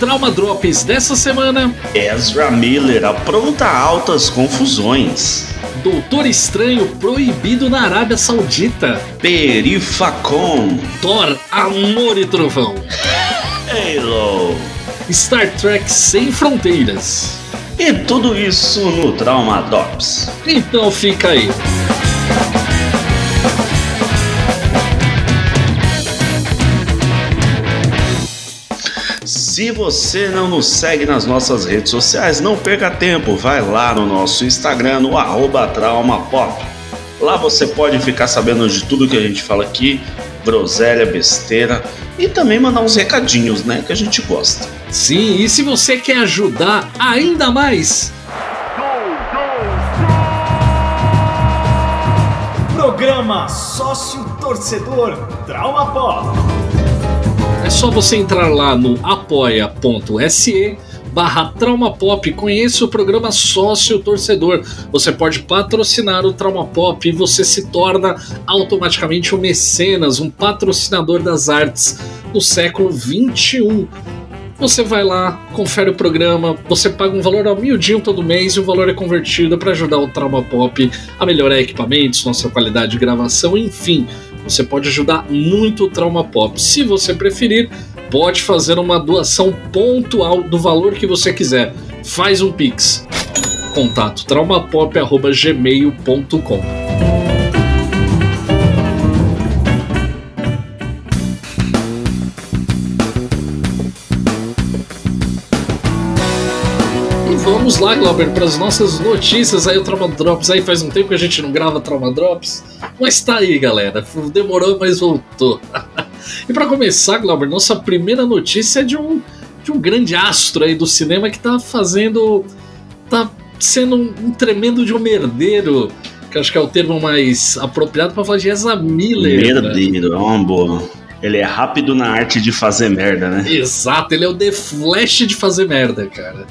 Trauma Drops dessa semana: Ezra Miller apronta altas confusões. Doutor Estranho proibido na Arábia Saudita. Perifacon. Thor, Amor e Trovão. Halo. Star Trek Sem Fronteiras. E tudo isso no Trauma Drops. Então fica aí. Se você não nos segue nas nossas redes sociais, não perca tempo, vai lá no nosso Instagram, no arroba traumapop. Lá você pode ficar sabendo de tudo que a gente fala aqui, groselha, besteira e também mandar uns recadinhos, né, que a gente gosta. Sim, e se você quer ajudar ainda mais, Programa Sócio Torcedor Trauma Pop. É só você entrar lá no apoia.se barra Trauma Pop, conheça o programa Sócio Torcedor. Você pode patrocinar o Trauma Pop e você se torna automaticamente um mecenas, um patrocinador das artes no século 21. Você vai lá, confere o programa, você paga um valor humildinho todo mês e o valor é convertido para ajudar o Trauma Pop a melhorar equipamentos, nossa qualidade de gravação, enfim. Você pode ajudar muito o Trauma Pop. Se você preferir, pode fazer uma doação pontual do valor que você quiser. Faz um Pix. Contato traumapop.gmail.com lá, Glauber, para as nossas notícias aí, o Trauma Drops. Aí faz um tempo que a gente não grava Trauma Drops, mas tá aí, galera. Demorou, mas voltou. e para começar, Glauber, nossa primeira notícia é de um, de um grande astro aí do cinema que tá fazendo. tá sendo um, um tremendo de um merdeiro. Que acho que é o termo mais apropriado para falar de Ezra Miller. né? Merdeiro, é uma boa. Ele é rápido na arte de fazer merda, né? Exato, ele é o The Flash de fazer merda, cara.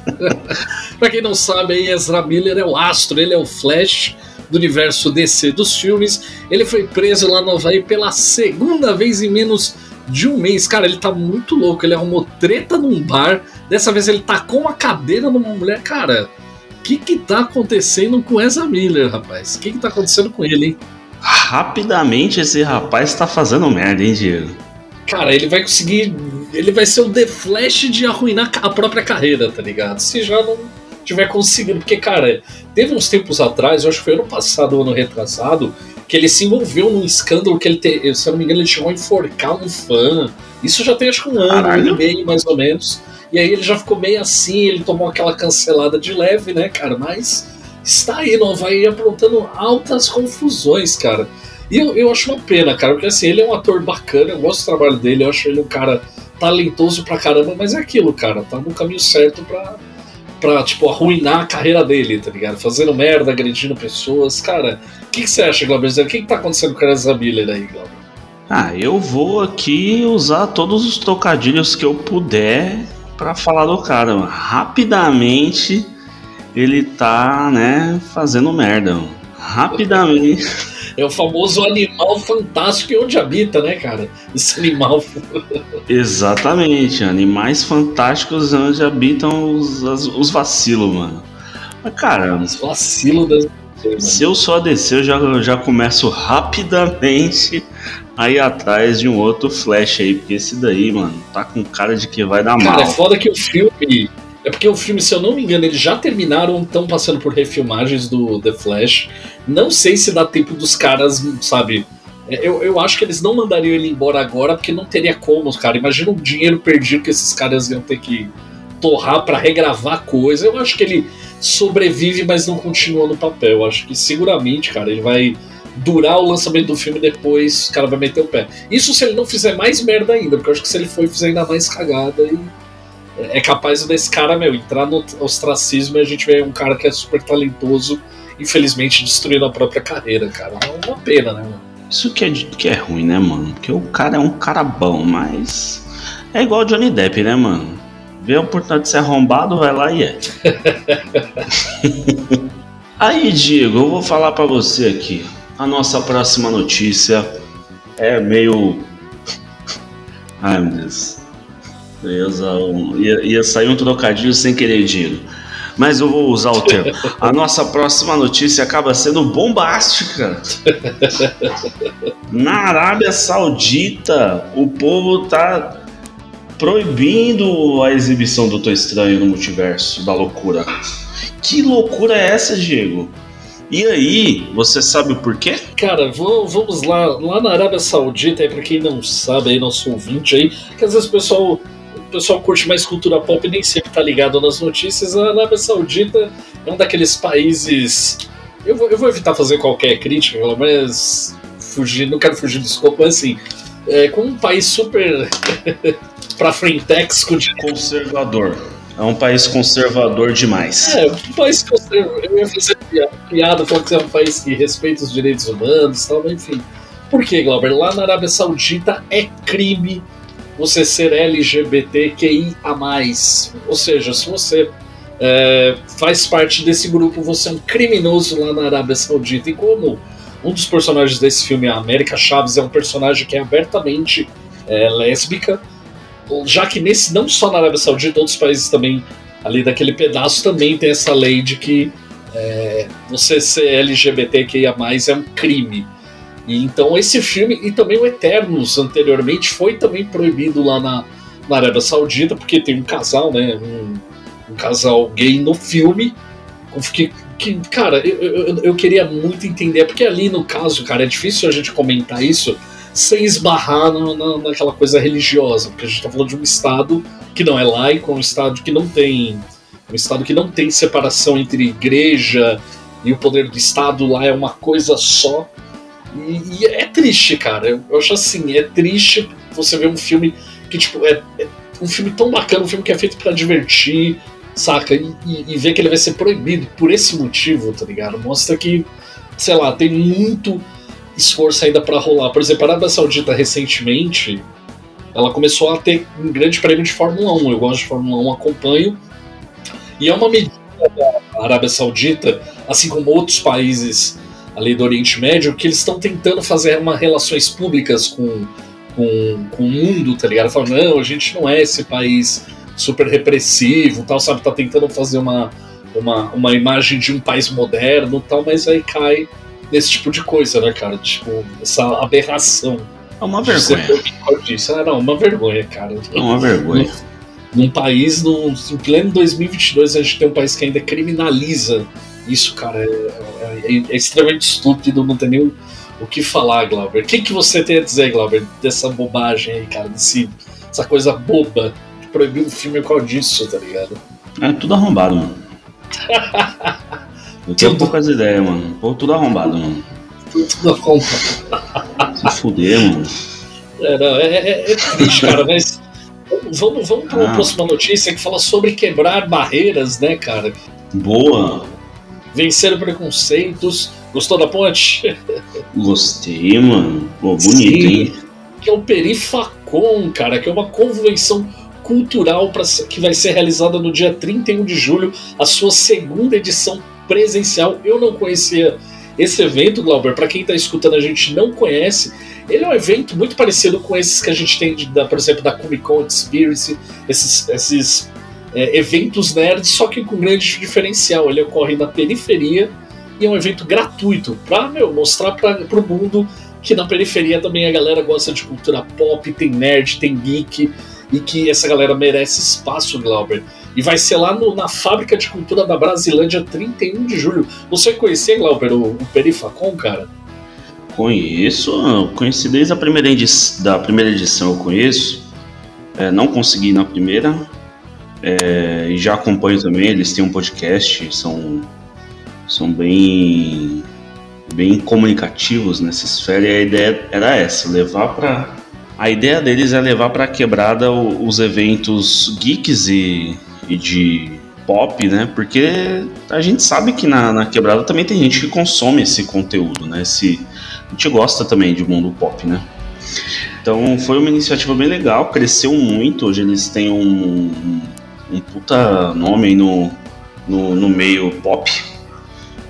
pra quem não sabe, aí, Ezra Miller é o astro, ele é o Flash do universo DC dos filmes. Ele foi preso lá no Havaí pela segunda vez em menos de um mês. Cara, ele tá muito louco, ele arrumou treta num bar. Dessa vez ele tacou uma cadeira numa mulher. Cara, o que que tá acontecendo com Ezra Miller, rapaz? O que que tá acontecendo com ele, hein? Rapidamente esse rapaz tá fazendo merda, hein, Diego? Cara, ele vai conseguir. Ele vai ser o The Flash de arruinar a própria carreira, tá ligado? Se já não tiver conseguindo. Porque, cara, teve uns tempos atrás, eu acho que foi ano passado ou ano retrasado, que ele se envolveu num escândalo que ele, te, se eu não me engano, ele chegou a enforcar um fã. Isso já tem acho que um ano, um ano e meio mais ou menos. E aí ele já ficou meio assim, ele tomou aquela cancelada de leve, né, cara? Mas está aí no Havaí aprontando altas confusões, cara. E eu, eu acho uma pena, cara, porque assim, ele é um ator bacana, eu gosto do trabalho dele, eu acho ele um cara talentoso pra caramba, mas é aquilo, cara, tá no caminho certo pra, pra tipo, arruinar a carreira dele, tá ligado? Fazendo merda, agredindo pessoas. Cara, o que, você acha, Glauber? O que, que tá acontecendo com Ezra Miller aí, Glauber? Ah, eu vou aqui usar todos os trocadilhos que eu puder pra falar do cara. Rapidamente ele tá, né, fazendo merda. Rapidamente. É o famoso animal fantástico onde habita, né, cara? Esse animal. Exatamente, animais fantásticos onde habitam os, as- os vacilos, mano. Mas, cara, Vacilo das. se eu só descer, eu já, já começo rapidamente a ir atrás de um outro Flash aí, porque esse daí, mano, tá com cara de que vai dar mal. Cara, é foda que o filme. É porque o filme, se eu não me engano, eles já terminaram, estão passando por refilmagens do The Flash. Não sei se dá tempo dos caras, sabe? É, Eu, eu acho que eles não mandariam ele embora agora, porque não teria como, cara. Imagina o dinheiro perdido que esses caras iam ter que torrar pra regravar coisa. Eu acho que ele sobrevive, mas não continua no papel. Eu acho que seguramente, cara, ele vai durar o lançamento do filme depois o cara vai meter o pé. Isso se ele não fizer mais merda ainda, porque eu acho que se ele for fizer ainda mais cagada, e é capaz desse cara, meu, entrar no ostracismo e a gente vê um cara que é super talentoso, infelizmente destruindo a própria carreira, cara. É uma pena, né, mano? Isso que é, que é ruim, né, mano? Porque o cara é um cara bom, mas. É igual o Johnny Depp, né, mano? Vê a oportunidade de ser arrombado, vai lá e é. Aí, Diego, eu vou falar pra você aqui. A nossa próxima notícia é meio. Ai, meu Deus. Beleza, ia, ia sair um trocadilho sem querer, Diego. Mas eu vou usar o termo. A nossa próxima notícia acaba sendo bombástica. Na Arábia Saudita, o povo tá proibindo a exibição do Tô Estranho no multiverso da loucura. Que loucura é essa, Diego? E aí, você sabe o porquê? Cara, vamos lá. Lá na Arábia Saudita, aí pra quem não sabe, aí, nosso ouvinte aí, que às vezes o pessoal, o pessoal curte mais cultura pop e nem sempre tá ligado nas notícias. A Arábia Saudita é um daqueles países. Eu vou, eu vou evitar fazer qualquer crítica, mas fugir, não quero fugir do escopo, mas assim, é, com um país super pra frentex com conservador. É um país conservador demais. É, um país conservador. Eu ia fazer piada falando que é um país que respeita os direitos humanos e tal, mas enfim. Por que, Glauber? Lá na Arábia Saudita é crime você ser LGBTQIA. Ou seja, se você é, faz parte desse grupo, você é um criminoso lá na Arábia Saudita. E como um dos personagens desse filme, a América Chaves, é um personagem que é abertamente é, lésbica, já que nesse, não só na Arábia Saudita, outros países também, ali daquele pedaço, também tem essa lei de que é, você ser LGBTQIA é um crime. E então esse filme, e também o Eternos anteriormente, foi também proibido lá na, na Arábia Saudita, porque tem um casal, né? Um, um casal gay no filme. Que, que cara, eu, eu, eu, queria muito entender, porque ali no caso, cara, é difícil a gente comentar isso sem esbarrar no, na, naquela coisa religiosa, porque a gente está falando de um Estado que não é laico, um Estado que não tem. Um Estado que não tem separação entre igreja e o poder do Estado lá é uma coisa só. E, e é triste, cara. Eu, acho assim, é triste você ver um filme que, tipo, é, é um filme tão bacana, um filme que é feito para divertir, saca? E, e, e, ver que ele vai ser proibido por esse motivo, tá ligado? Mostra que, sei lá, tem muito esforço ainda para rolar. Por exemplo, a Arábia Saudita recentemente ela começou a ter um grande prêmio de Fórmula 1. Eu gosto de Fórmula 1, acompanho. E é uma medida da Arábia Saudita, assim como outros países ali do Oriente Médio, que eles estão tentando fazer uma relações públicas com, com, com o mundo, tá ligado? Falando, não, a gente não é esse país super repressivo, tal, sabe? Tá tentando fazer uma, uma, uma imagem de um país moderno, tal, mas aí cai nesse tipo de coisa, né, cara? Tipo, essa aberração. É uma vergonha. Disso. Ah, não, uma vergonha, cara. É uma vergonha. Num, num país, num, em pleno 2022, a gente tem um país que ainda criminaliza isso, cara. É, é, é, extremamente estúpido, não tem nem o, o que falar, Glauber. O que, que você tem a dizer, Glauber, dessa bobagem aí, cara? Desse, essa coisa boba de proibir um filme qual disso, tá ligado? É tudo arrombado, mano. Eu tenho tudo... poucas ideias, mano. Pô, tudo arrombado, mano. Tudo arrombado. Se fuder, mano. É, não, é, é, é triste, cara, mas. Vamos, vamos para uma ah. próxima notícia que fala sobre quebrar barreiras, né, cara? Boa! Vencer preconceitos. Gostou da ponte? Gostei, mano. Pô, bonito, Sim. hein? Que é o Perifacon, cara, que é uma convenção cultural pra, que vai ser realizada no dia 31 de julho, a sua segunda edição presencial. Eu não conhecia esse evento, Glauber. Para quem está escutando, a gente não conhece. Ele é um evento muito parecido com esses que a gente tem, de, da, por exemplo, da Comic Con Experience, esses, esses é, eventos nerds, só que com grande diferencial. Ele ocorre na periferia e é um evento gratuito para mostrar para o mundo que na periferia também a galera gosta de cultura pop, tem nerd, tem geek e que essa galera merece espaço, Glauber. E vai ser lá no, na Fábrica de Cultura da Brasilândia, 31 de julho. Você conhecia, Glauber, o, o Perifacon, cara? Conheço, conheci desde a primeira, edição, da primeira edição, eu conheço. É, não consegui na primeira. É, e já acompanho também, eles têm um podcast, são, são bem, bem comunicativos nessa esfera e a ideia era essa, levar para a ideia deles é levar para a quebrada os eventos geeks e e de pop, né? Porque a gente sabe que na, na, quebrada também tem gente que consome esse conteúdo, né? Esse, a gente gosta também de mundo pop, né? Então foi uma iniciativa bem legal, cresceu muito. Hoje eles têm um, um puta nome aí no, no, no meio pop.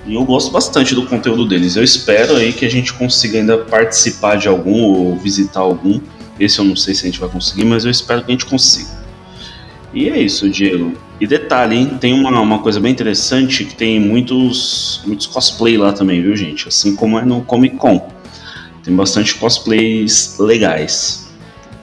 E eu gosto bastante do conteúdo deles. Eu espero aí que a gente consiga ainda participar de algum ou visitar algum. Esse eu não sei se a gente vai conseguir, mas eu espero que a gente consiga. E é isso, Diego. E detalhe, hein? Tem uma, uma coisa bem interessante que tem muitos, muitos cosplay lá também, viu, gente? Assim como é no Comic Con. Tem bastante cosplays legais.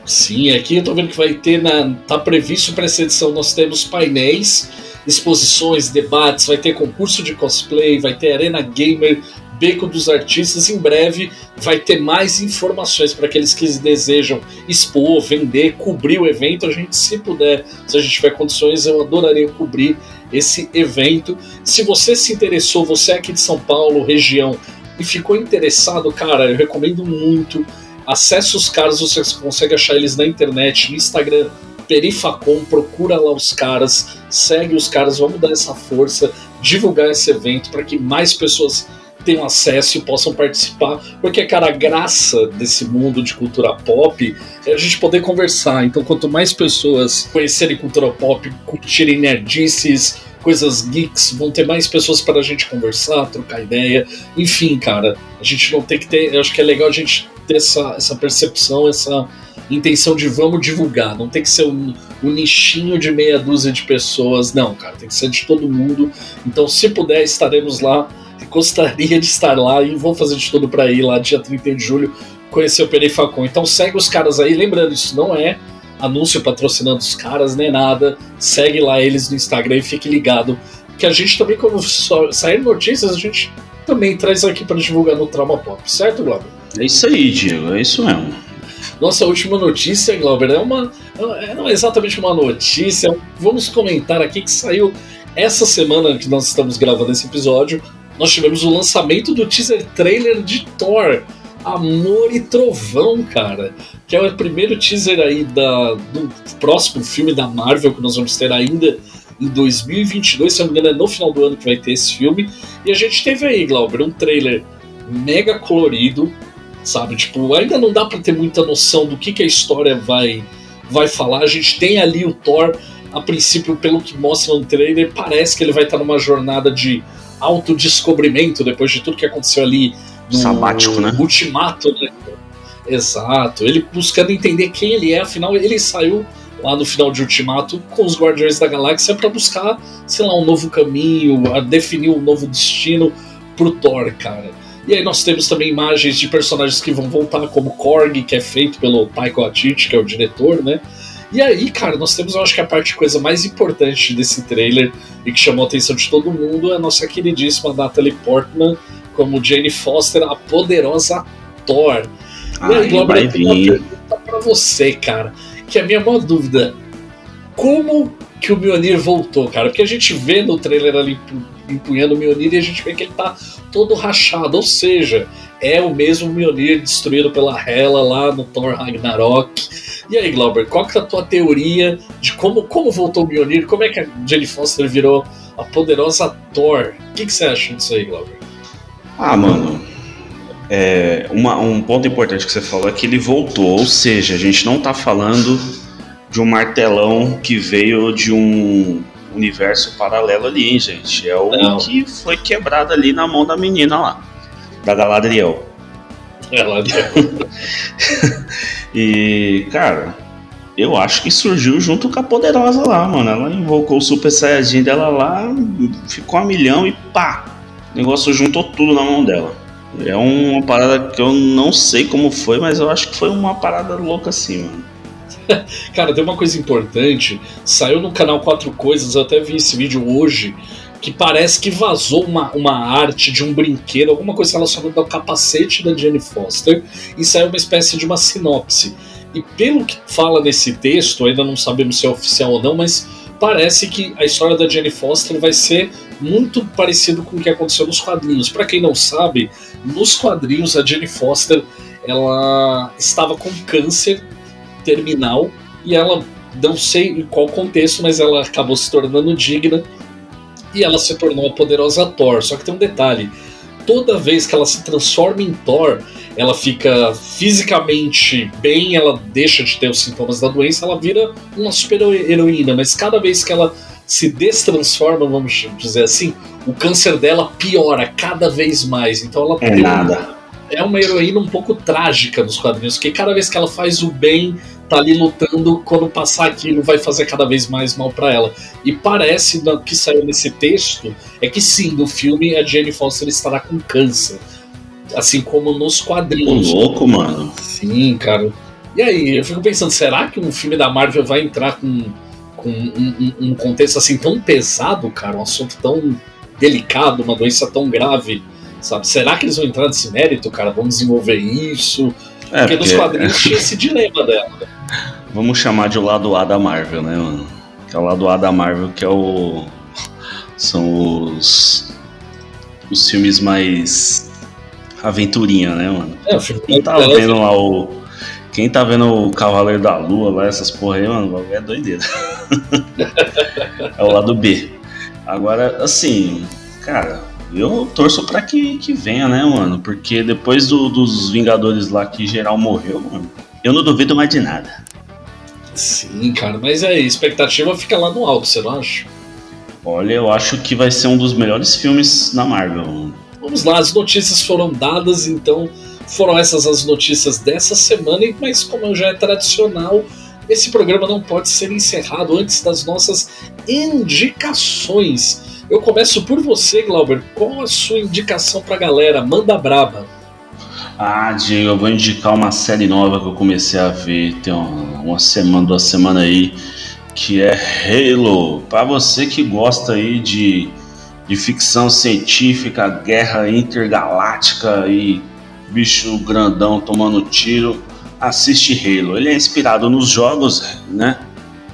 Sim, aqui eu tô vendo que vai ter na. tá previsto para essa edição. Nós temos painéis, exposições, debates, vai ter concurso de cosplay, vai ter Arena Gamer, Beco dos Artistas. Em breve vai ter mais informações para aqueles que desejam expor, vender, cobrir o evento. A gente, se puder, se a gente tiver condições, eu adoraria cobrir esse evento. Se você se interessou, você é aqui de São Paulo, região, e ficou interessado, cara, eu recomendo muito. Acesse os caras, você consegue achar eles na internet, no Instagram, Perifacom, procura lá os caras, segue os caras, vamos dar essa força, divulgar esse evento para que mais pessoas tenham acesso e possam participar, porque, cara, a graça desse mundo de cultura pop é a gente poder conversar. Então, quanto mais pessoas conhecerem cultura pop, curtirem nerdices, coisas geeks, vão ter mais pessoas para a gente conversar, trocar ideia. Enfim, cara, a gente não tem que ter. Eu acho que é legal a gente ter essa, essa percepção, essa intenção de vamos divulgar. Não tem que ser um, um nichinho de meia dúzia de pessoas, não, cara, tem que ser de todo mundo. Então, se puder, estaremos lá gostaria de estar lá e vou fazer de tudo para ir lá dia 31 de julho conhecer o Perifacon. Então segue os caras aí, lembrando, isso não é anúncio patrocinando os caras nem nada. Segue lá eles no Instagram e fique ligado. Que a gente também, quando sair notícias, a gente também traz aqui para divulgar no Trauma Pop, certo, Glauber? É isso aí, Diego, é isso mesmo. Nossa última notícia, Glauber, é uma. É, não é exatamente uma notícia. Vamos comentar aqui que saiu essa semana que nós estamos gravando esse episódio nós tivemos o lançamento do teaser trailer de Thor. Amor e Trovão, cara. Que é o primeiro teaser aí da, do próximo filme da Marvel que nós vamos ter ainda em 2022. Se não me engano, é no final do ano que vai ter esse filme. E a gente teve aí, Glauber, um trailer mega colorido, sabe? Tipo, ainda não dá para ter muita noção do que, que a história vai, vai falar. A gente tem ali o Thor, a princípio, pelo que mostra no trailer, parece que ele vai estar numa jornada de autodescobrimento depois de tudo que aconteceu ali no Sabático, né? Ultimato, né? Exato. Ele buscando entender quem ele é, afinal, ele saiu lá no final de Ultimato com os Guardiões da Galáxia para buscar, sei lá, um novo caminho, a definir um novo destino pro Thor, cara. E aí nós temos também imagens de personagens que vão voltar, como Korg, que é feito pelo Taika Waititi, que é o diretor, né? E aí, cara, nós temos, eu acho que a parte coisa mais importante desse trailer e que chamou a atenção de todo mundo é a nossa queridíssima Natalie Portman como Jane Foster, a poderosa Thor. Ai, e aí, Glauber, eu tenho uma pergunta pra você, cara, que é a minha maior dúvida. Como que o Mjolnir voltou, cara? Porque a gente vê no trailer ali empunhando o Mjolnir e a gente vê que ele tá todo rachado, ou seja, é o mesmo Mjolnir destruído pela Hela lá no Thor Ragnarok. E aí, Glauber, qual que é a tua teoria de como, como voltou o Mjolnir? Como é que a Jane Foster virou a poderosa Thor? O que, que você acha disso aí, Glauber? Ah, mano, é, uma, um ponto importante que você falou é que ele voltou, ou seja, a gente não tá falando de um martelão que veio de um universo paralelo ali, hein, gente. É o não. que foi quebrado ali na mão da menina lá da Galadriel. Galadriel. e, cara, eu acho que surgiu junto com a poderosa lá, mano. Ela invocou o Super Saiyajin dela lá, ficou a milhão e pá! O negócio juntou tudo na mão dela. É uma parada que eu não sei como foi, mas eu acho que foi uma parada louca assim, mano. Cara, tem uma coisa importante. Saiu no canal Quatro Coisas, eu até vi esse vídeo hoje que parece que vazou uma, uma arte de um brinquedo, alguma coisa relacionada ao capacete da Jane Foster, e saiu uma espécie de uma sinopse. E pelo que fala nesse texto, ainda não sabemos se é oficial ou não, mas parece que a história da Jane Foster vai ser muito parecido com o que aconteceu nos quadrinhos. Para quem não sabe, nos quadrinhos a Jane Foster ela estava com câncer terminal e ela não sei em qual contexto, mas ela acabou se tornando digna e ela se tornou a poderosa Thor. Só que tem um detalhe: toda vez que ela se transforma em Thor, ela fica fisicamente bem, ela deixa de ter os sintomas da doença, ela vira uma super heroína, mas cada vez que ela se destransforma, vamos dizer assim, o câncer dela piora cada vez mais. Então ela é nada. é uma heroína um pouco trágica nos quadrinhos, porque cada vez que ela faz o bem, tá ali lutando, quando passar aquilo vai fazer cada vez mais mal para ela. E parece no que saiu nesse texto é que sim, no filme a Jane Foster estará com câncer. Assim como nos quadrinhos. Ô, louco, mano. Sim, cara. E aí, eu fico pensando, será que um filme da Marvel vai entrar com, com um, um, um contexto assim tão pesado, cara? Um assunto tão delicado, uma doença tão grave, sabe? Será que eles vão entrar nesse mérito, cara? Vão desenvolver isso? É, porque, nos quadrinhos tinha esse dilema dela. Vamos chamar de o lado A da Marvel, né, mano? Que é o lado A da Marvel, que é o. São os. Os filmes mais. Aventurinha, né, mano? É, o filme Quem tá vendo lá o. Quem tá vendo o Cavaleiro da Lua lá, essas porra aí, mano, é doideira. é o lado B. Agora, assim, cara, eu torço pra que, que venha, né, mano? Porque depois do, dos Vingadores lá que geral morreu, mano, eu não duvido mais de nada. Sim, cara, mas aí, a expectativa fica lá no alto, você não acha? Olha, eu acho que vai ser um dos melhores filmes na Marvel. mano. Vamos lá, as notícias foram dadas, então foram essas as notícias dessa semana, mas como já é tradicional, esse programa não pode ser encerrado antes das nossas indicações. Eu começo por você, Glauber. Qual a sua indicação pra galera? Manda braba. Ah, Diego, eu vou indicar uma série nova que eu comecei a ver tem uma, uma semana, duas semanas aí, que é Halo. Para você que gosta aí de, de ficção científica, guerra intergaláctica e bicho grandão tomando tiro, assiste Halo. Ele é inspirado nos jogos, né,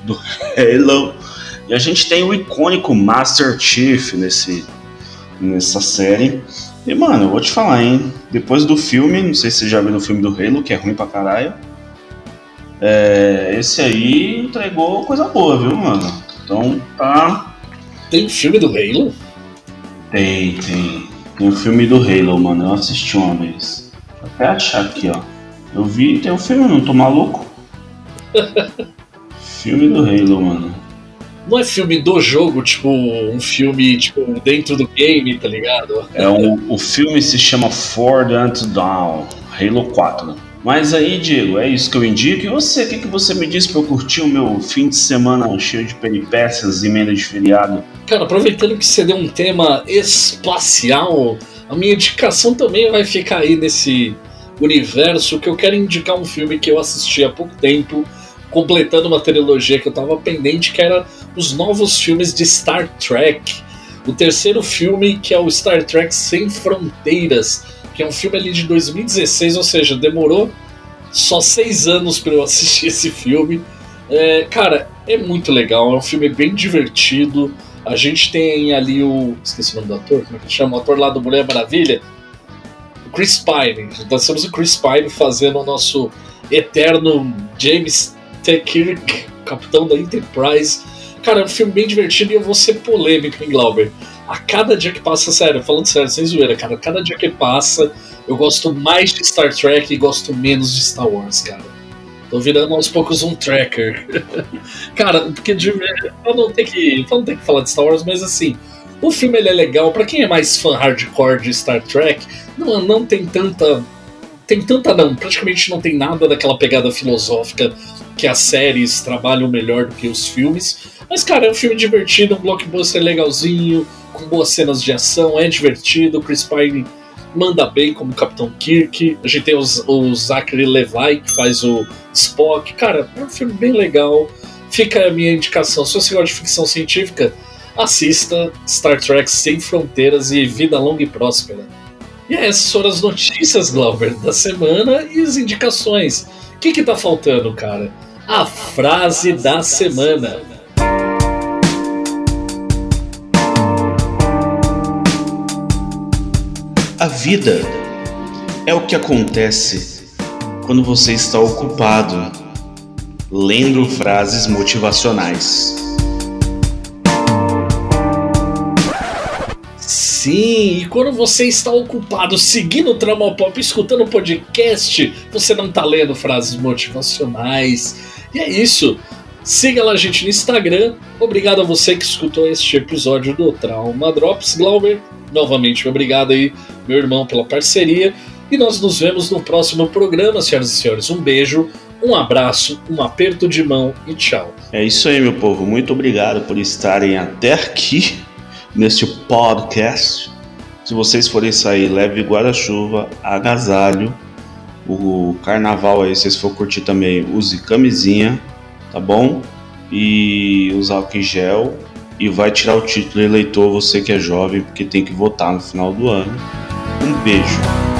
do Halo. E a gente tem o icônico Master Chief nesse, nessa série. E, mano, eu vou te falar, hein? Depois do filme, não sei se você já viu o filme do Halo, que é ruim pra caralho. É, esse aí entregou coisa boa, viu, mano? Então tá. Tem filme do Halo? Tem, tem. Tem o filme do Halo, mano. Eu assisti uma vez. Vou até achar aqui, ó. Eu vi, tem o filme, não tô maluco. filme do Halo, mano. Não é filme do jogo, tipo, um filme tipo, dentro do game, tá ligado? É um, o filme se chama Ford Unto Down, Halo 4. Mas aí, Diego, é isso que eu indico. E você, o que, que você me disse pra eu curtir o meu fim de semana cheio de peripécias, emenda de feriado? Cara, aproveitando que você deu um tema espacial, a minha indicação também vai ficar aí nesse universo que eu quero indicar um filme que eu assisti há pouco tempo, completando uma trilogia que eu tava pendente, que era os novos filmes de Star Trek. O terceiro filme, que é o Star Trek Sem Fronteiras, que é um filme ali de 2016, ou seja, demorou só seis anos para eu assistir esse filme. É, cara, é muito legal, é um filme bem divertido. A gente tem ali o. Esqueci o nome do ator, como é que chama? O ator lá do Mulher Maravilha. O Chris Pine. Nós temos o Chris Pine fazendo o nosso eterno James T. Kirk, capitão da Enterprise. Cara, é um filme bem divertido e eu vou ser polêmico, hein, Glauber? A cada dia que passa, sério, falando sério, sem zoeira, cara, a cada dia que passa, eu gosto mais de Star Trek e gosto menos de Star Wars, cara. Tô virando aos poucos um tracker. cara, porque de, eu não tenho que, eu não tenho que falar de Star Wars, mas assim, o filme ele é legal, para quem é mais fã hardcore de Star Trek, não, não tem tanta. Tem tanta não, praticamente não tem nada daquela pegada filosófica que as séries trabalham melhor do que os filmes. Mas, cara, é um filme divertido, um blockbuster legalzinho, com boas cenas de ação, é divertido. Chris Pine manda bem como Capitão Kirk. A gente tem os, o Zachary Levi, que faz o Spock. Cara, é um filme bem legal. Fica a minha indicação. Se você gosta de ficção científica, assista Star Trek Sem Fronteiras e Vida Longa e Próspera. E essas foram as notícias, Glauber, da semana e as indicações. Que, que tá faltando, cara? A frase da semana. A vida é o que acontece quando você está ocupado lendo frases motivacionais. Sim, e quando você está ocupado seguindo o Trauma Pop, escutando o podcast, você não está lendo frases motivacionais. E é isso. Siga lá a gente no Instagram. Obrigado a você que escutou este episódio do Trauma Drops. Glauber, novamente obrigado aí, meu irmão, pela parceria. E nós nos vemos no próximo programa, senhoras e senhores. Um beijo, Um abraço, um aperto de mão e tchau. É isso aí, meu povo. Muito obrigado por estarem até aqui neste podcast. Se vocês forem sair, leve guarda-chuva, agasalho. O carnaval aí, se vocês for curtir também, use camisinha, tá bom? E usar álcool em gel. E vai tirar o título eleitor, você que é jovem, porque tem que votar no final do ano. Um beijo.